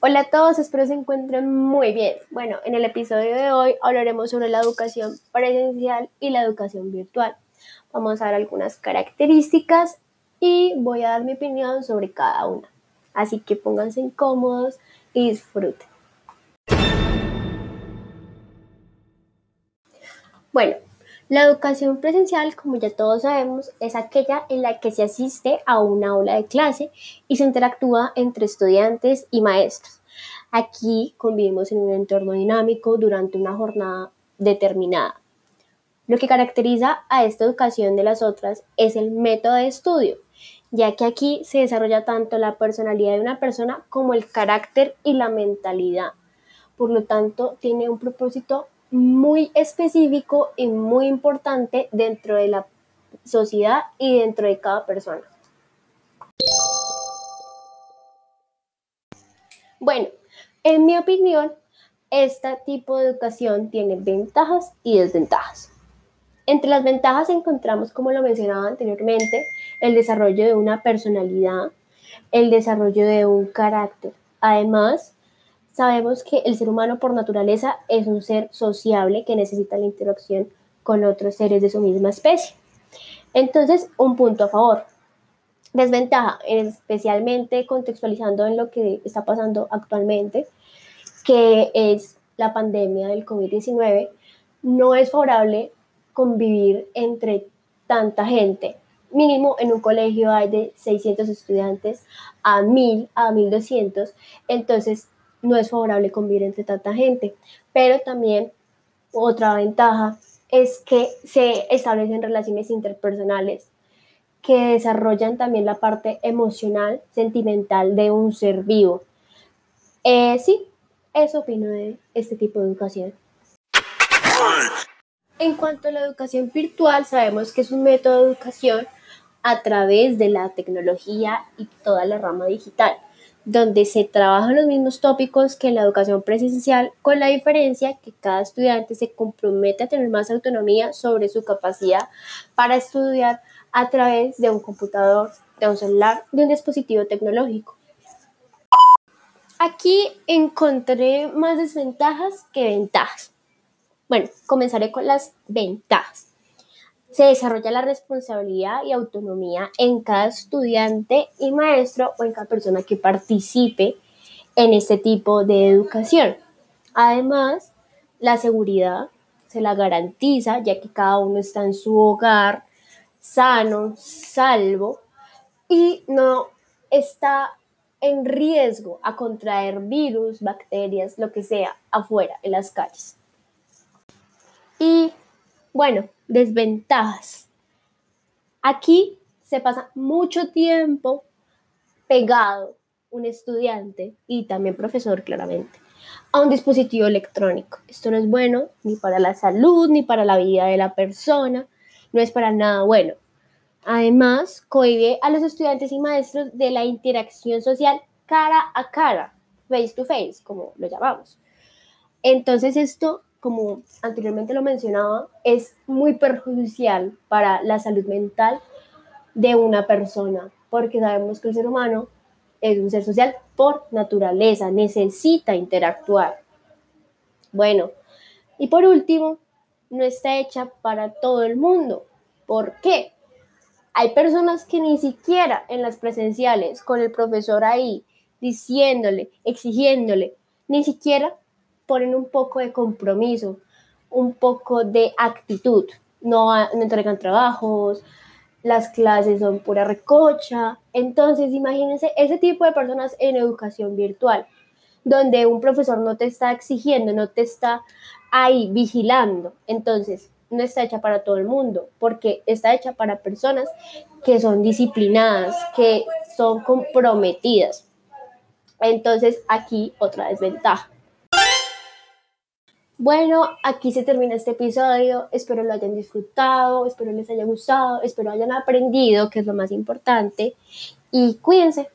Hola a todos, espero se encuentren muy bien. Bueno, en el episodio de hoy hablaremos sobre la educación presencial y la educación virtual. Vamos a ver algunas características y voy a dar mi opinión sobre cada una. Así que pónganse incómodos y disfruten. Bueno, la educación presencial, como ya todos sabemos, es aquella en la que se asiste a una aula de clase y se interactúa entre estudiantes y maestros. Aquí convivimos en un entorno dinámico durante una jornada determinada. Lo que caracteriza a esta educación de las otras es el método de estudio, ya que aquí se desarrolla tanto la personalidad de una persona como el carácter y la mentalidad. Por lo tanto, tiene un propósito muy específico y muy importante dentro de la sociedad y dentro de cada persona. Bueno, en mi opinión, este tipo de educación tiene ventajas y desventajas. Entre las ventajas encontramos, como lo mencionaba anteriormente, el desarrollo de una personalidad, el desarrollo de un carácter. Además, Sabemos que el ser humano por naturaleza es un ser sociable que necesita la interacción con otros seres de su misma especie. Entonces, un punto a favor. Desventaja, especialmente contextualizando en lo que está pasando actualmente, que es la pandemia del COVID-19, no es favorable convivir entre tanta gente. Mínimo en un colegio hay de 600 estudiantes a 1000, a 1200. Entonces, no es favorable convivir entre tanta gente. Pero también otra ventaja es que se establecen relaciones interpersonales que desarrollan también la parte emocional, sentimental de un ser vivo. Eh, sí, eso opino de este tipo de educación. En cuanto a la educación virtual, sabemos que es un método de educación a través de la tecnología y toda la rama digital donde se trabajan los mismos tópicos que en la educación presencial, con la diferencia que cada estudiante se compromete a tener más autonomía sobre su capacidad para estudiar a través de un computador, de un celular, de un dispositivo tecnológico. Aquí encontré más desventajas que ventajas. Bueno, comenzaré con las ventajas se desarrolla la responsabilidad y autonomía en cada estudiante y maestro o en cada persona que participe en este tipo de educación. Además, la seguridad se la garantiza ya que cada uno está en su hogar sano, salvo y no está en riesgo a contraer virus, bacterias, lo que sea, afuera, en las calles. Y bueno, desventajas. Aquí se pasa mucho tiempo pegado un estudiante y también profesor claramente a un dispositivo electrónico. Esto no es bueno ni para la salud ni para la vida de la persona, no es para nada bueno. Además, cohibe a los estudiantes y maestros de la interacción social cara a cara, face to face, como lo llamamos. Entonces esto como anteriormente lo mencionaba, es muy perjudicial para la salud mental de una persona, porque sabemos que el ser humano es un ser social por naturaleza, necesita interactuar. Bueno, y por último, no está hecha para todo el mundo. ¿Por qué? Hay personas que ni siquiera en las presenciales, con el profesor ahí, diciéndole, exigiéndole, ni siquiera ponen un poco de compromiso, un poco de actitud. No, no entregan trabajos, las clases son pura recocha. Entonces, imagínense ese tipo de personas en educación virtual, donde un profesor no te está exigiendo, no te está ahí vigilando. Entonces, no está hecha para todo el mundo, porque está hecha para personas que son disciplinadas, que son comprometidas. Entonces, aquí otra desventaja. Bueno, aquí se termina este episodio. Espero lo hayan disfrutado, espero les haya gustado, espero hayan aprendido, que es lo más importante. Y cuídense.